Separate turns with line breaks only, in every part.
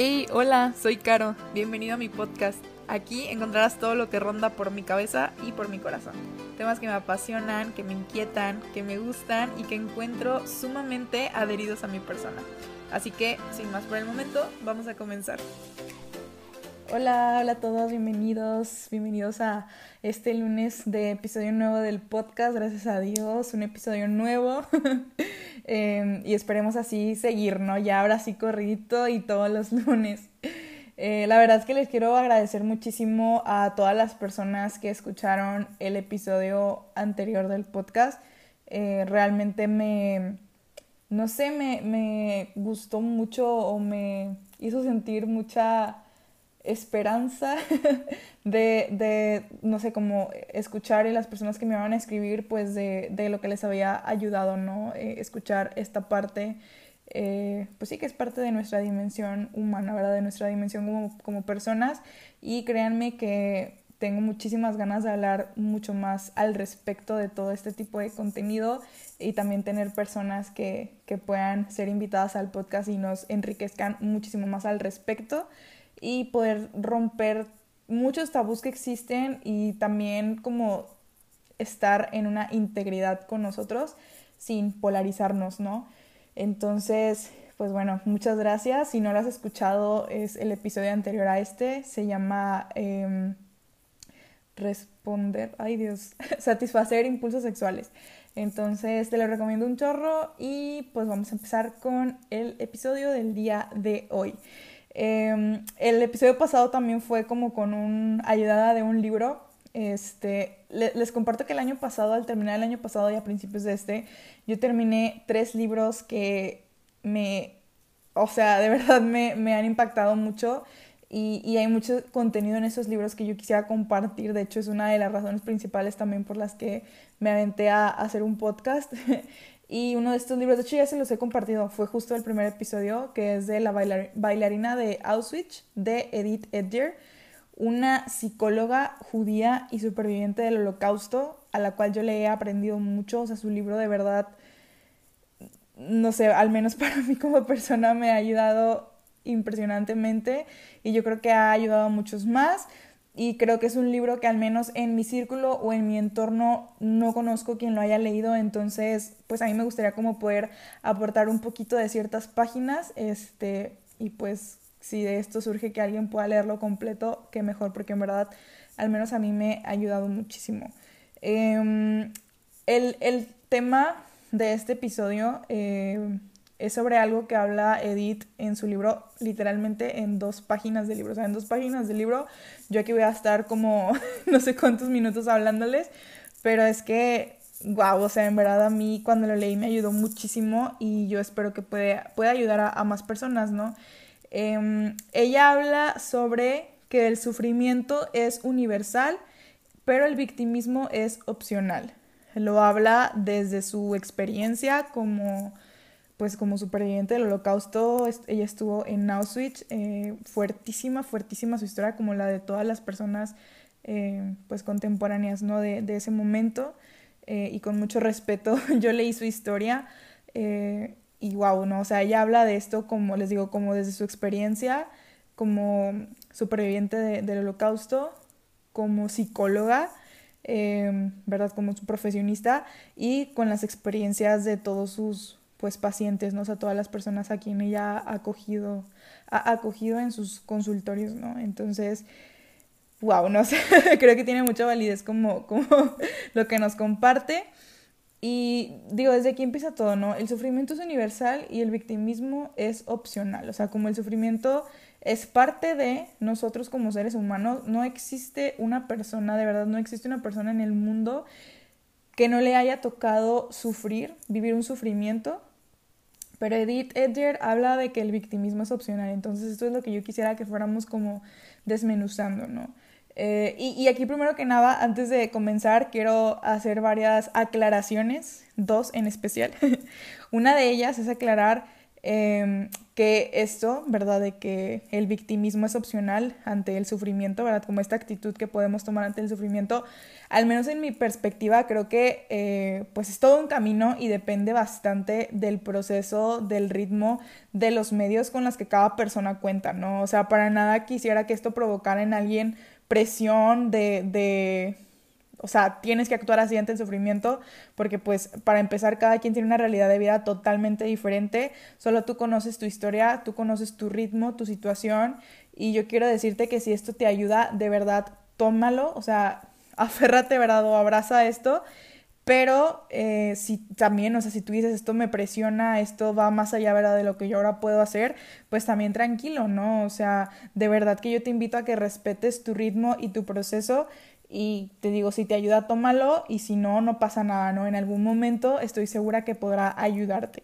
Hey, hola, soy Caro. Bienvenido a mi podcast. Aquí encontrarás todo lo que ronda por mi cabeza y por mi corazón. Temas que me apasionan, que me inquietan, que me gustan y que encuentro sumamente adheridos a mi persona. Así que, sin más por el momento, vamos a comenzar. Hola, hola a todos, bienvenidos, bienvenidos a este lunes de episodio nuevo del podcast, gracias a Dios, un episodio nuevo em, y esperemos así seguir, ¿no? Ya ahora sí corridito y todos los lunes. Eh, la verdad es que les quiero agradecer muchísimo a todas las personas que escucharon el episodio anterior del podcast. Eh, realmente me, no sé, me, me gustó mucho o me hizo sentir mucha esperanza de, de, no sé, como escuchar y las personas que me van a escribir, pues de, de lo que les había ayudado, ¿no? Eh, escuchar esta parte, eh, pues sí que es parte de nuestra dimensión humana, ¿verdad? De nuestra dimensión como, como personas y créanme que tengo muchísimas ganas de hablar mucho más al respecto de todo este tipo de contenido y también tener personas que, que puedan ser invitadas al podcast y nos enriquezcan muchísimo más al respecto y poder romper muchos tabús que existen y también como estar en una integridad con nosotros sin polarizarnos, ¿no? Entonces, pues bueno, muchas gracias. Si no lo has escuchado, es el episodio anterior a este. Se llama em, Responder, ay Dios, satisfacer impulsos sexuales. Entonces, te lo recomiendo un chorro y pues vamos a empezar con el episodio del día de hoy. Em, el episodio pasado también fue como con un ayudada de un libro. Este, les comparto que el año pasado, al terminar el año pasado y a principios de este, yo terminé tres libros que me, o sea, de verdad me, me han impactado mucho y, y, hay mucho contenido en esos libros que yo quisiera compartir. De hecho, es una de las razones principales también por las que me aventé a hacer un podcast. Y uno de estos libros, de hecho ya se los he compartido, fue justo el primer episodio, que es de La bailarina de Auschwitz, de Edith Edger, una psicóloga judía y superviviente del holocausto, a la cual yo le he aprendido mucho, o sea, su libro de verdad, no sé, al menos para mí como persona me ha ayudado impresionantemente y yo creo que ha ayudado a muchos más y creo que es un libro que al menos en mi círculo o en mi entorno no conozco quien lo haya leído, entonces pues a mí me gustaría como poder aportar un poquito de ciertas páginas, este, y pues si de esto surge que alguien pueda leerlo completo, qué mejor, porque en verdad al menos a mí me ha ayudado muchísimo. Em, el, el, tema de este episodio eh, es sobre algo que habla Edith en su libro, literalmente en dos páginas del libro. O sea, en dos páginas del libro, yo aquí voy a estar como no sé cuántos minutos hablándoles, pero es que, wow, o sea, en verdad a mí cuando lo leí me ayudó muchísimo y yo espero que pueda, pueda ayudar a, más personas, ¿no? Em, ella habla sobre que el sufrimiento es universal, pero el victimismo es opcional. Lo habla desde su experiencia como pues como superviviente del holocausto, ella estuvo en Auschwitz, eh, fuertísima, fuertísima su historia, como la de todas las personas eh, pues contemporáneas ¿no? de, de ese momento, eh, y con mucho respeto yo leí su historia, y wow, ¿no? O sea, ella habla de esto como, les digo, como desde su experiencia, como superviviente del holocausto, como psicóloga, ¿verdad? Como su profesionista, y con las experiencias de todos sus pues pacientes, ¿no? O sea, todas las personas a quien ella ha acogido, ha acogido en sus consultorios, ¿no? Entonces, wow, no sé, creo que tiene mucha validez como, como lo que nos comparte. Y digo, desde aquí empieza todo, ¿no? El sufrimiento es universal y el victimismo es opcional. O sea, como el sufrimiento es parte de nosotros como seres humanos, no existe una persona, de verdad, no existe una persona en el mundo que no le haya tocado sufrir, vivir un sufrimiento pero Edith Edger habla de que el victimismo es opcional, entonces esto es lo que yo quisiera que fuéramos como desmenuzando, ¿no? Eh, y, y, aquí primero que nada, antes de comenzar, quiero hacer varias aclaraciones, dos en especial. Una de ellas es aclarar Em, que esto, ¿verdad? De que el victimismo es opcional ante el sufrimiento, ¿verdad? Como esta actitud que podemos tomar ante el sufrimiento, al menos en mi perspectiva, creo que eh, pues es todo un camino y depende bastante del proceso, del ritmo, de los medios con los que cada persona cuenta, ¿no? O sea, para nada quisiera que esto provocara en alguien presión de, de o sea, tienes que actuar así ante el sufrimiento porque pues para empezar cada quien tiene una realidad de vida totalmente diferente, solo tú conoces tu historia, tú conoces tu ritmo, tu situación y yo quiero decirte que si esto te ayuda, de verdad, tómalo, o sea, aférrate, ¿verdad? O abraza esto, pero eh, si también, o sea, si tú dices esto me presiona, esto va más allá, ¿verdad? De lo que yo ahora puedo hacer, pues también tranquilo, ¿no? O sea, de verdad que yo te invito a que respetes tu ritmo y tu proceso y te digo, si te ayuda, tómalo y si no, no pasa nada, ¿no? En algún momento estoy segura que podrá ayudarte.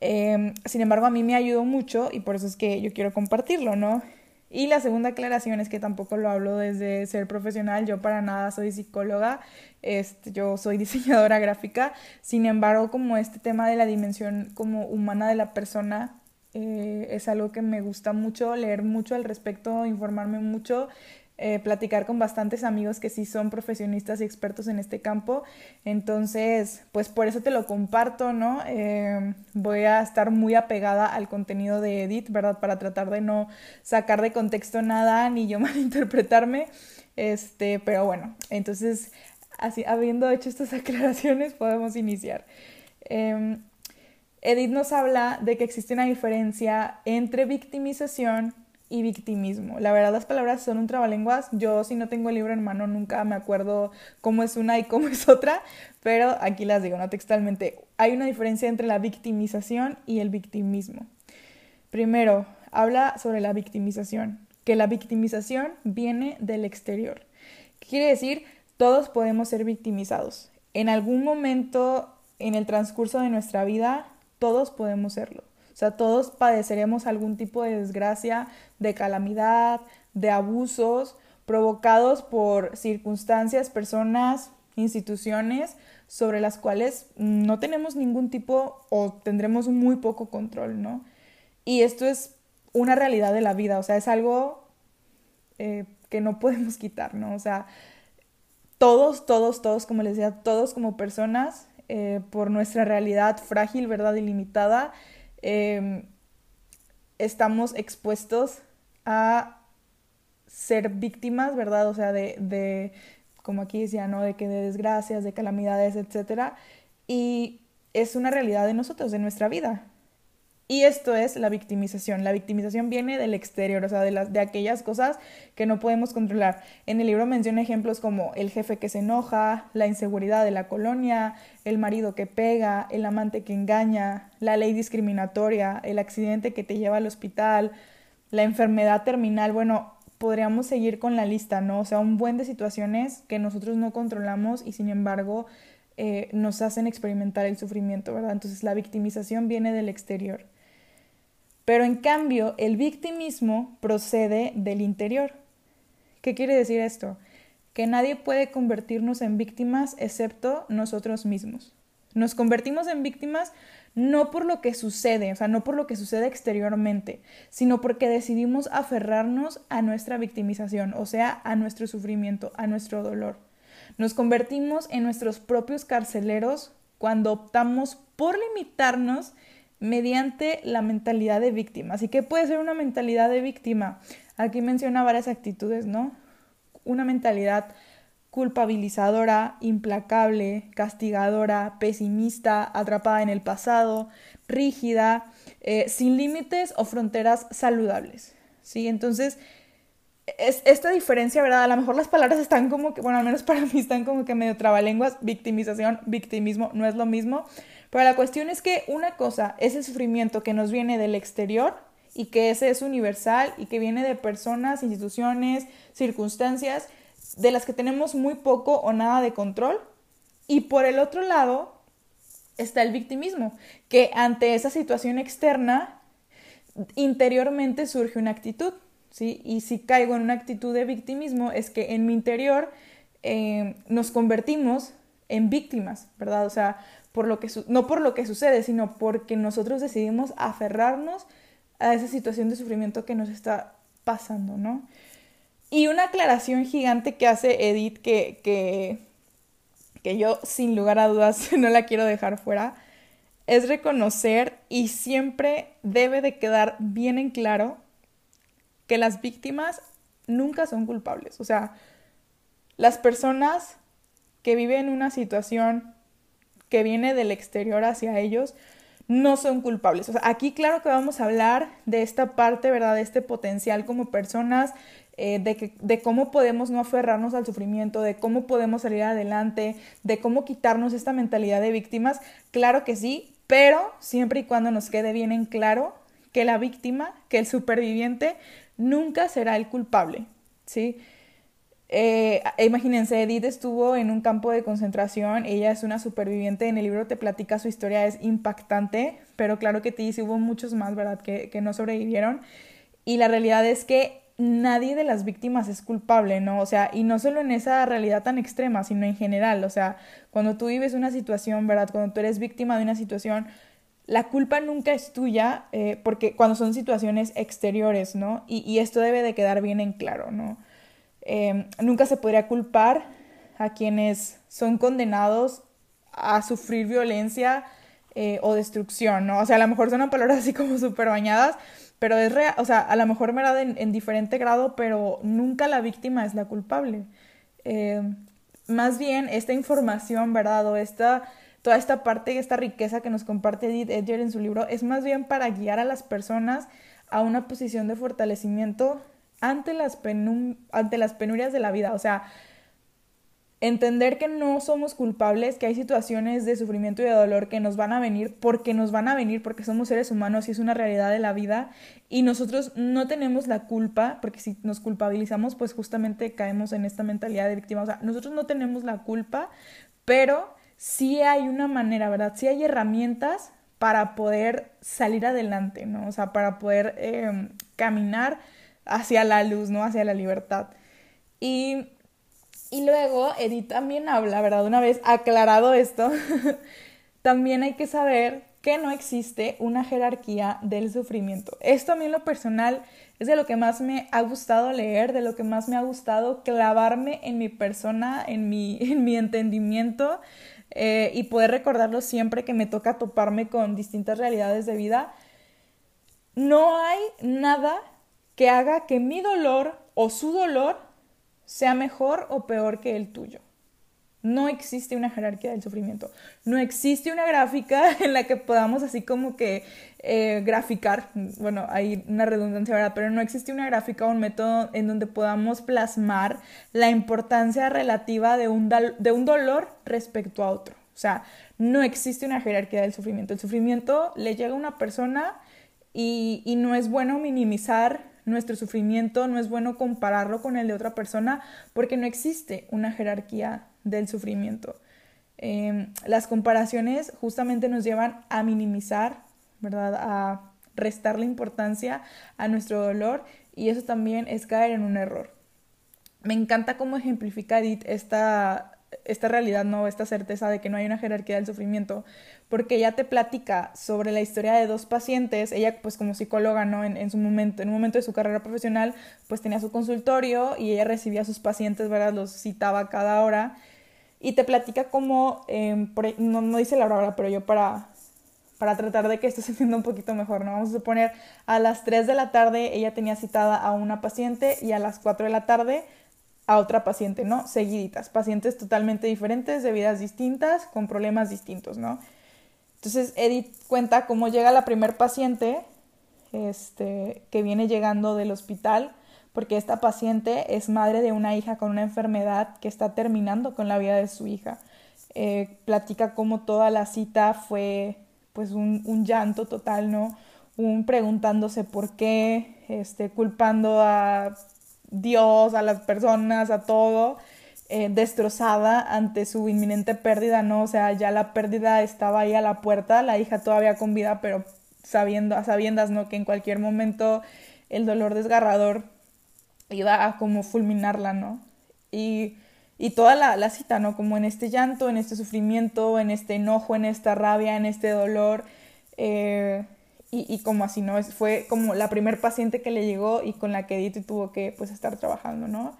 Em, sin embargo, a mí me ayudó mucho y por eso es que yo quiero compartirlo, ¿no? Y la segunda aclaración es que tampoco lo hablo desde ser profesional, yo para nada soy psicóloga, este, yo soy diseñadora gráfica, sin embargo, como este tema de la dimensión como humana de la persona eh, es algo que me gusta mucho, leer mucho al respecto, informarme mucho eh, platicar con bastantes amigos que sí son profesionistas y expertos en este campo. Entonces, pues por eso te lo comparto, ¿no? Eh, voy a estar muy apegada al contenido de Edith, ¿verdad? Para tratar de no sacar de contexto nada ni yo malinterpretarme. Este, pero bueno, entonces, así, habiendo hecho estas aclaraciones, podemos iniciar. Em, Edith nos habla de que existe una diferencia entre victimización y victimismo. La verdad las palabras son un trabalenguas. Yo si no tengo el libro en mano nunca me acuerdo cómo es una y cómo es otra, pero aquí las digo, no textualmente. Hay una diferencia entre la victimización y el victimismo. Primero, habla sobre la victimización, que la victimización viene del exterior. ¿Qué quiere decir? Todos podemos ser victimizados. En algún momento en el transcurso de nuestra vida, todos podemos serlo. O sea, todos padeceremos algún tipo de desgracia, de calamidad, de abusos provocados por circunstancias, personas, instituciones sobre las cuales no tenemos ningún tipo o tendremos muy poco control, ¿no? Y esto es una realidad de la vida, o sea, es algo eh, que no podemos quitar, ¿no? O sea, todos, todos, todos, como les decía, todos como personas, eh, por nuestra realidad frágil, ¿verdad? Ilimitada, Em, estamos expuestos a ser víctimas, ¿verdad? O sea, de, de, como aquí decía, ¿no? De que de desgracias, de calamidades, etc. Y es una realidad de nosotros, de nuestra vida. Y esto es la victimización. La victimización viene del exterior, o sea, de, las, de aquellas cosas que no podemos controlar. En el libro menciona ejemplos como el jefe que se enoja, la inseguridad de la colonia, el marido que pega, el amante que engaña, la ley discriminatoria, el accidente que te lleva al hospital, la enfermedad terminal. Bueno, podríamos seguir con la lista, ¿no? O sea, un buen de situaciones que nosotros no controlamos y sin embargo eh, nos hacen experimentar el sufrimiento, ¿verdad? Entonces la victimización viene del exterior. Pero en cambio, el victimismo procede del interior. ¿Qué quiere decir esto? Que nadie puede convertirnos en víctimas excepto nosotros mismos. Nos convertimos en víctimas no por lo que sucede, o sea, no por lo que sucede exteriormente, sino porque decidimos aferrarnos a nuestra victimización, o sea, a nuestro sufrimiento, a nuestro dolor. Nos convertimos en nuestros propios carceleros cuando optamos por limitarnos mediante la mentalidad de víctima. Así que puede ser una mentalidad de víctima. Aquí menciona varias actitudes, ¿no? Una mentalidad culpabilizadora, implacable, castigadora, pesimista, atrapada en el pasado, rígida, eh, sin límites o fronteras saludables. ¿Sí? Entonces, es, esta diferencia, ¿verdad? A lo mejor las palabras están como que, bueno, al menos para mí están como que medio trabalenguas, victimización, victimismo, no es lo mismo, pero la cuestión es que una cosa es el sufrimiento que nos viene del exterior y que ese es universal y que viene de personas, instituciones, circunstancias de las que tenemos muy poco o nada de control. Y por el otro lado está el victimismo, que ante esa situación externa, interiormente surge una actitud. ¿sí? Y si caigo en una actitud de victimismo, es que en mi interior eh, nos convertimos en víctimas, ¿verdad? O sea, no por lo que sucede, sino porque nosotros decidimos aferrarnos a esa situación de sufrimiento que nos está pasando, ¿no? Y una aclaración gigante que hace Edith que, que, que yo sin lugar a dudas no la quiero dejar fuera, es reconocer y siempre debe de quedar bien en claro que las víctimas nunca son culpables. O sea, las personas que viven una situación que viene del exterior hacia ellos no son culpables. O sea, aquí claro que vamos a hablar de esta parte, ¿verdad? De este potencial como personas, eh, de, de cómo podemos no aferrarnos al sufrimiento, de cómo podemos salir adelante, de cómo quitarnos esta mentalidad de víctimas. Claro que sí, pero siempre y cuando nos quede bien en claro que la víctima, que el superviviente, nunca será el culpable, ¿sí? Eh, imagínense, Edith estuvo en un campo de concentración, ella es una superviviente, en el libro te platica su historia, es impactante, pero claro que te dice, hubo muchos más, ¿verdad?, que, que no sobrevivieron. Y la realidad es que nadie de las víctimas es culpable, ¿no? O sea, y no solo en esa realidad tan extrema, sino en general, o sea, cuando tú vives una situación, ¿verdad? Cuando tú eres víctima de una situación, la culpa nunca es tuya, eh, porque cuando son situaciones exteriores, ¿no? Y, y, esto debe de quedar bien en claro, ¿no? Em, nunca se podría culpar a quienes son condenados a sufrir violencia eh, o destrucción, ¿no? O sea, a lo mejor son palabras así como súper bañadas, pero es real, o sea, a lo mejor me en, en diferente grado, pero nunca la víctima es la culpable. Em, más bien, esta información, ¿verdad? O esta, toda esta parte, esta riqueza que nos comparte Edith Edger en su libro, es más bien para guiar a las personas a una posición de fortalecimiento ante las, ante las penurias de la vida. O sea, entender que no somos culpables, que hay situaciones de sufrimiento y de dolor que nos van a venir porque nos van a venir, porque somos seres humanos y es una realidad de la vida y nosotros no tenemos la culpa, porque si nos culpabilizamos, pues justamente caemos en esta mentalidad de víctima. O sea, nosotros no tenemos la culpa, pero sí hay una manera, ¿verdad? Sí hay herramientas para poder salir adelante, ¿no? O sea, para poder eh, caminar hacia la luz, ¿no? Hacia la libertad. Y, y luego Edith también habla, ¿verdad? Una vez aclarado esto, también hay que saber que no existe una jerarquía del sufrimiento. Esto a mí lo personal es de lo que más me ha gustado leer, de lo que más me ha gustado clavarme en mi persona, en mi, en mi entendimiento eh, y poder recordarlo siempre que me toca toparme con distintas realidades de vida. No hay nada que haga que mi dolor o su dolor sea mejor o peor que el tuyo. No existe una jerarquía del sufrimiento. No existe una gráfica en la que podamos así como que eh, graficar, bueno, hay una redundancia, ¿verdad? Pero no existe una gráfica o un método en donde podamos plasmar la importancia relativa de un, de un dolor respecto a otro. O sea, no existe una jerarquía del sufrimiento. El sufrimiento le llega a una persona y, y no es bueno minimizar nuestro sufrimiento, no es bueno compararlo con el de otra persona porque no existe una jerarquía del sufrimiento. Em, las comparaciones justamente nos llevan a minimizar, ¿verdad? A restar la importancia a nuestro dolor y eso también es caer en un error. Me encanta cómo ejemplifica Edith esta, esta realidad, ¿no? Esta certeza de que no hay una jerarquía del sufrimiento, porque ella te platica sobre la historia de dos pacientes, ella pues como psicóloga, ¿no? En, su momento, en un momento de su carrera profesional, pues tenía su consultorio y ella recibía a sus pacientes, ¿verdad? Los citaba cada hora y te platica cómo, em, e, no, no dice la hora, pero yo para, para tratar de que esto se entienda un poquito mejor, ¿no? Vamos a suponer a las 3 de la tarde ella tenía citada a una paciente y a las 4 de la tarde a otra paciente, ¿no? Seguiditas, pacientes totalmente diferentes, de vidas distintas, con problemas distintos, ¿no? Entonces Edith cuenta cómo llega la primer paciente este, que viene llegando del hospital, porque esta paciente es madre de una hija con una enfermedad que está terminando con la vida de su hija. Eh, platica cómo toda la cita fue pues un, un llanto total, ¿no? Un preguntándose por qué, este, culpando a Dios, a las personas, a todo, eh, destrozada ante su inminente pérdida, ¿no? O sea, ya la pérdida estaba ahí a la puerta, la hija todavía con vida, pero sabiendo, a sabiendas, ¿no? Que en cualquier momento el dolor desgarrador iba a como fulminarla, ¿no? Y, y toda la, cita, ¿no? Como en este llanto, en este sufrimiento, en este enojo, en esta rabia, en este dolor. Eh, y, como así, ¿no? Fue como la primer paciente que le llegó y con la que Edith tuvo que pues estar trabajando, ¿no?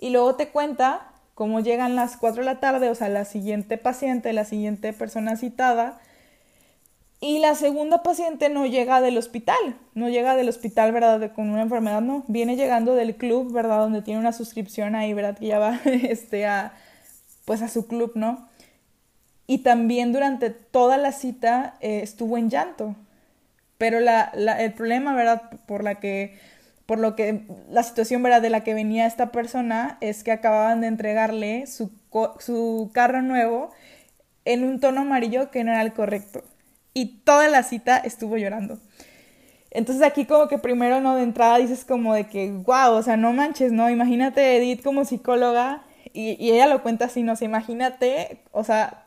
Y luego te cuenta cómo llegan las 4 de la tarde, o sea, la siguiente paciente, la siguiente persona citada, y la segunda paciente no llega del hospital, no llega del hospital, ¿verdad? con una enfermedad, no, viene llegando del club, ¿verdad? Donde tiene una suscripción ahí, ¿verdad? Que ya va este, a, pues a su club, ¿no? Y también durante toda la cita eh, estuvo en llanto. Pero la, el problema, ¿verdad? Por la que, por lo que, la situación, ¿verdad? De la que venía esta persona es que acababan de entregarle su, su carro nuevo en un tono amarillo que no era el correcto y toda la cita estuvo llorando. Entonces aquí como que primero, ¿no? De entrada dices como de que, wow, o sea, no manches, ¿no? Imagínate Edith como psicóloga y, y ella lo cuenta así, no sé, imagínate, o sea,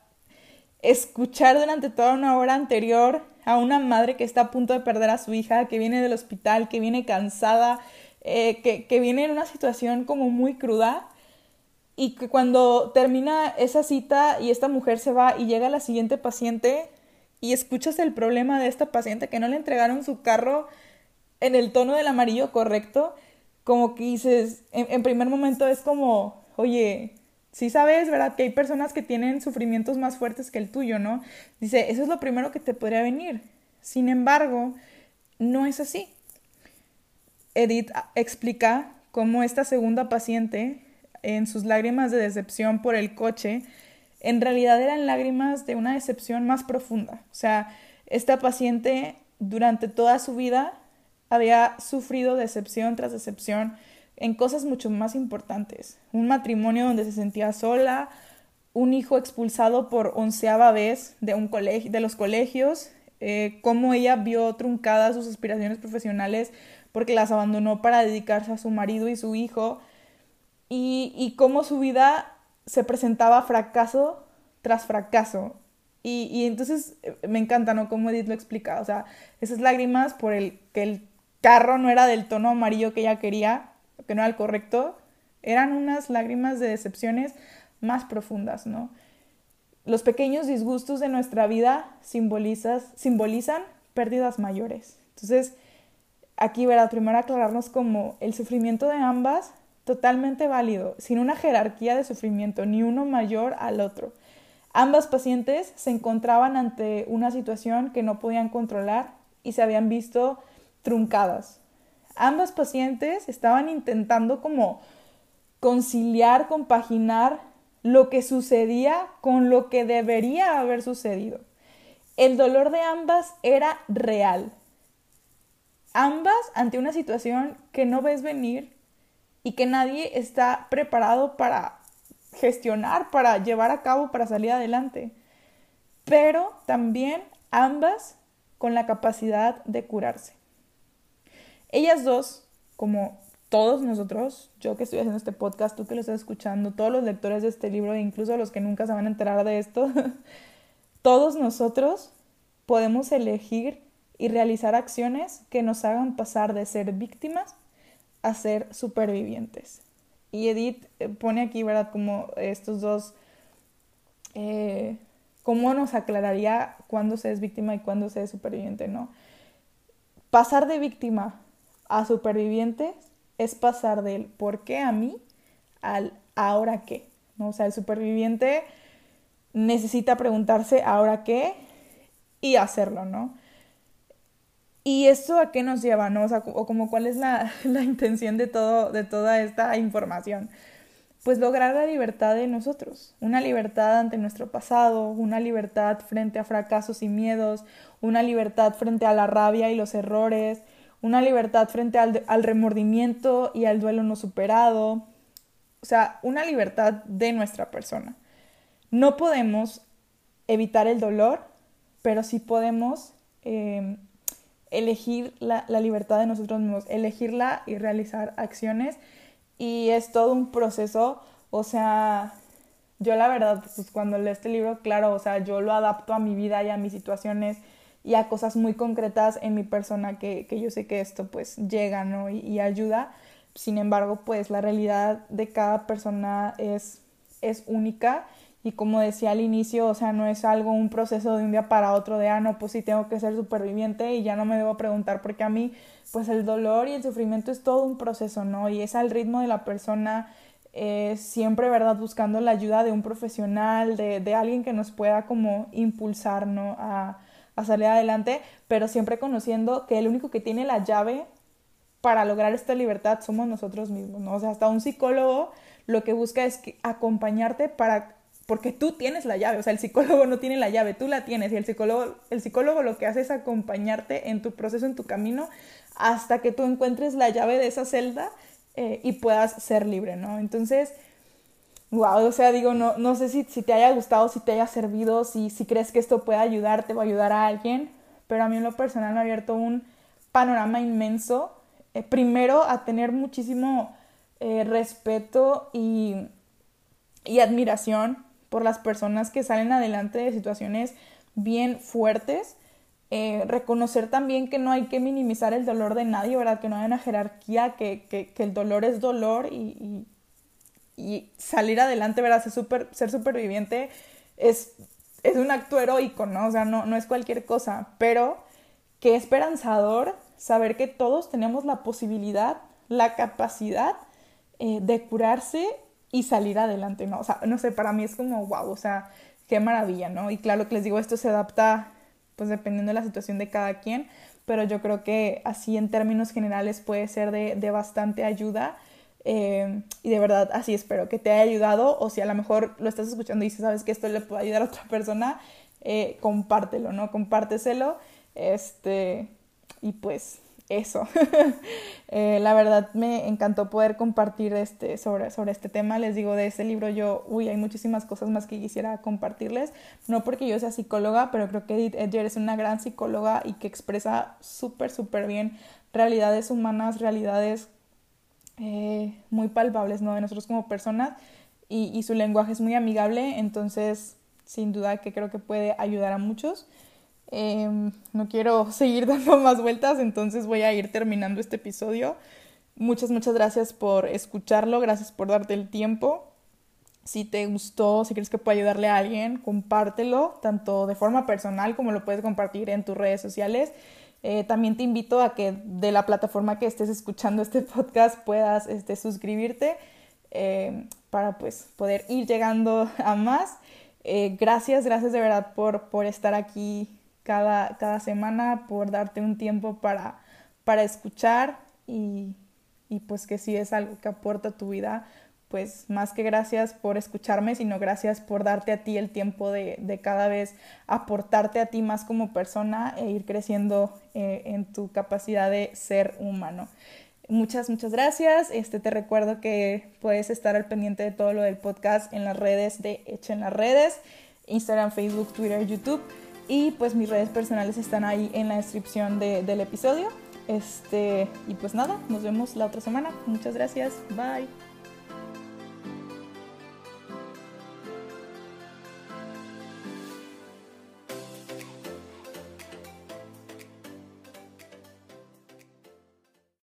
escuchar durante toda una hora anterior a una madre que está a punto de perder a su hija, que viene del hospital, que viene cansada, eh, que, que viene en una situación como muy cruda y que cuando termina esa cita y esta mujer se va y llega la siguiente paciente, y escuchas el problema de esta paciente que no le entregaron su carro en el tono del amarillo correcto, como que dices, en, primer momento es como, oye, sí sabes, ¿verdad? Que hay personas que tienen sufrimientos más fuertes que el tuyo, ¿no? Dice, eso es lo primero que te podría venir. Sin embargo, no es así. Edith explica cómo esta segunda paciente, en sus lágrimas de decepción por el coche, en realidad eran lágrimas de una decepción más profunda. O sea, esta paciente durante toda su vida había sufrido decepción tras decepción en cosas mucho más importantes. Un matrimonio donde se sentía sola, un hijo expulsado por onceava vez de, un colegio, de los colegios, eh, cómo ella vio truncadas sus aspiraciones profesionales porque las abandonó para dedicarse a su marido y su hijo, y, y cómo su vida se presentaba fracaso tras fracaso. Y, y, entonces eh, me encanta, ¿no? Como Edith lo explica. O sea, esas lágrimas por el que el carro no era del tono amarillo que ella quería, que no era el correcto, eran unas lágrimas de decepciones más profundas, ¿no? Los pequeños disgustos de nuestra vida simbolizan pérdidas mayores. Entonces, aquí, ¿verdad? Primero aclararnos como el sufrimiento de ambas totalmente válido, sin una jerarquía de sufrimiento, ni uno mayor al otro. Ambas pacientes se encontraban ante una situación que no podían controlar y se habían visto truncadas. Ambas pacientes estaban intentando como conciliar, compaginar lo que sucedía con lo que debería haber sucedido. El dolor de ambas era real. Ambas ante una situación que no ves venir y que nadie está preparado para gestionar, para llevar a cabo, para salir adelante. Pero también ambas con la capacidad de curarse. Ellas dos, como todos nosotros, yo que estoy haciendo este podcast, tú que lo estás escuchando, todos los lectores de este libro, incluso los que nunca se van a enterar de esto, todos nosotros podemos elegir y realizar acciones que nos hagan pasar de ser víctimas a ser supervivientes. Y Edith eh, pone aquí, ¿verdad? Como estos dos, eh, ¿cómo nos aclararía cuándo se es víctima y cuándo se es superviviente, no? Pasar de víctima a superviviente es pasar del por qué a mí al ahora qué, ¿no? O sea, el superviviente necesita preguntarse ahora qué y hacerlo, ¿no? ¿Y esto a qué nos lleva, no? O como cuál es la, la, intención de, todo, de toda esta información. Pues lograr la libertad de nosotros, una libertad ante nuestro pasado, una libertad frente a fracasos y miedos, una libertad frente a la rabia y los errores, una libertad frente al, al remordimiento y al duelo no superado, o sea, una libertad de nuestra persona. No podemos evitar el dolor, pero sí podemos eh, elegir la, libertad de nosotros mismos, elegirla y realizar acciones. Y es todo un proceso, o sea, yo la verdad, pues cuando leo este libro, claro, o sea, yo lo adapto a mi vida y a mis situaciones y a cosas muy concretas en mi persona que, yo sé que esto pues llega, ¿no? Y, y, ayuda. Sin embargo, pues la realidad de cada persona es es única y como decía al inicio, o sea, no es algo, un proceso de un día para otro de, ah, no, pues sí tengo que ser superviviente y ya no me debo preguntar porque a mí, pues el dolor y el sufrimiento es todo un proceso, ¿no? Y es al ritmo de la persona, eh, siempre, ¿verdad? Buscando la ayuda de un profesional, de, de alguien que nos pueda como impulsar, ¿no? A, a salir adelante, pero siempre conociendo que el único que tiene la llave para lograr esta libertad somos nosotros mismos, ¿no? O sea, hasta un psicólogo lo que busca es acompañarte para porque tú tienes la llave, o sea, el psicólogo no tiene la llave, tú la tienes y el psicólogo, el psicólogo lo que hace es acompañarte en tu proceso, en tu camino, hasta que tú encuentres la llave de esa celda eh, y puedas ser libre, ¿no? Entonces, wow, o sea, digo, no, no sé si, si te haya gustado, si te haya servido, si, si crees que esto puede ayudarte o ayudar a alguien, pero a mí en lo personal me ha abierto un panorama inmenso, eh, primero a tener muchísimo eh, respeto y, y admiración por las personas que salen adelante de situaciones bien fuertes. Eh, reconocer también que no hay que minimizar el dolor de nadie, ¿verdad? Que no hay una jerarquía, que, que, que el dolor es dolor y, salir adelante, ¿verdad? Ser, ser superviviente es, es un acto heroico, ¿no? O sea, no, no es cualquier cosa, pero qué esperanzador saber que todos tenemos la posibilidad, la capacidad eh, de curarse y salir adelante, ¿no? O sea, no sé, para mí es como, wow, o sea, qué maravilla, ¿no? Y claro que les digo, esto se adapta, pues dependiendo de la situación de cada quien, pero yo creo que así en términos generales puede ser de, de bastante ayuda. Eh, y de verdad, así espero que te haya ayudado, o si a lo mejor lo estás escuchando y sabes que esto le puede ayudar a otra persona, eh, compártelo, ¿no? Compárteselo. Este, y pues eso. Eh, la verdad me encantó poder compartir este, sobre, sobre este tema. Les digo, de ese libro yo, uy, hay muchísimas cosas más que quisiera compartirles. No porque yo sea psicóloga, pero creo que Edith Edger es una gran psicóloga y que expresa súper, súper bien realidades humanas, realidades eh, muy palpables, ¿no? De nosotros como personas. Y, su lenguaje es muy amigable, entonces sin duda que creo que puede ayudar a muchos. Em, no quiero seguir dando más vueltas, entonces voy a ir terminando este episodio. Muchas, muchas gracias por escucharlo, gracias por darte el tiempo. Si te gustó, si crees que puede ayudarle a alguien, compártelo, tanto de forma personal como lo puedes compartir en tus redes sociales. Eh, también te invito a que de la plataforma que estés escuchando este podcast puedas este, suscribirte eh, para pues poder ir llegando a más. Eh, gracias, gracias de verdad por, por estar aquí cada, cada semana, por darte un tiempo para, para escuchar y, y pues que si es algo que aporta a tu vida, pues más que gracias por escucharme, sino gracias por darte a ti el tiempo de, de cada vez aportarte a ti más como persona e ir creciendo eh, en tu capacidad de ser humano. Muchas, muchas gracias. Este, te recuerdo que puedes estar al pendiente de todo lo del podcast en las redes de Hecho en las redes, Instagram, Facebook, Twitter, YouTube. Y pues mis redes personales están ahí en la descripción del episodio. Este, y pues nada, nos vemos la otra semana. Muchas gracias. Bye.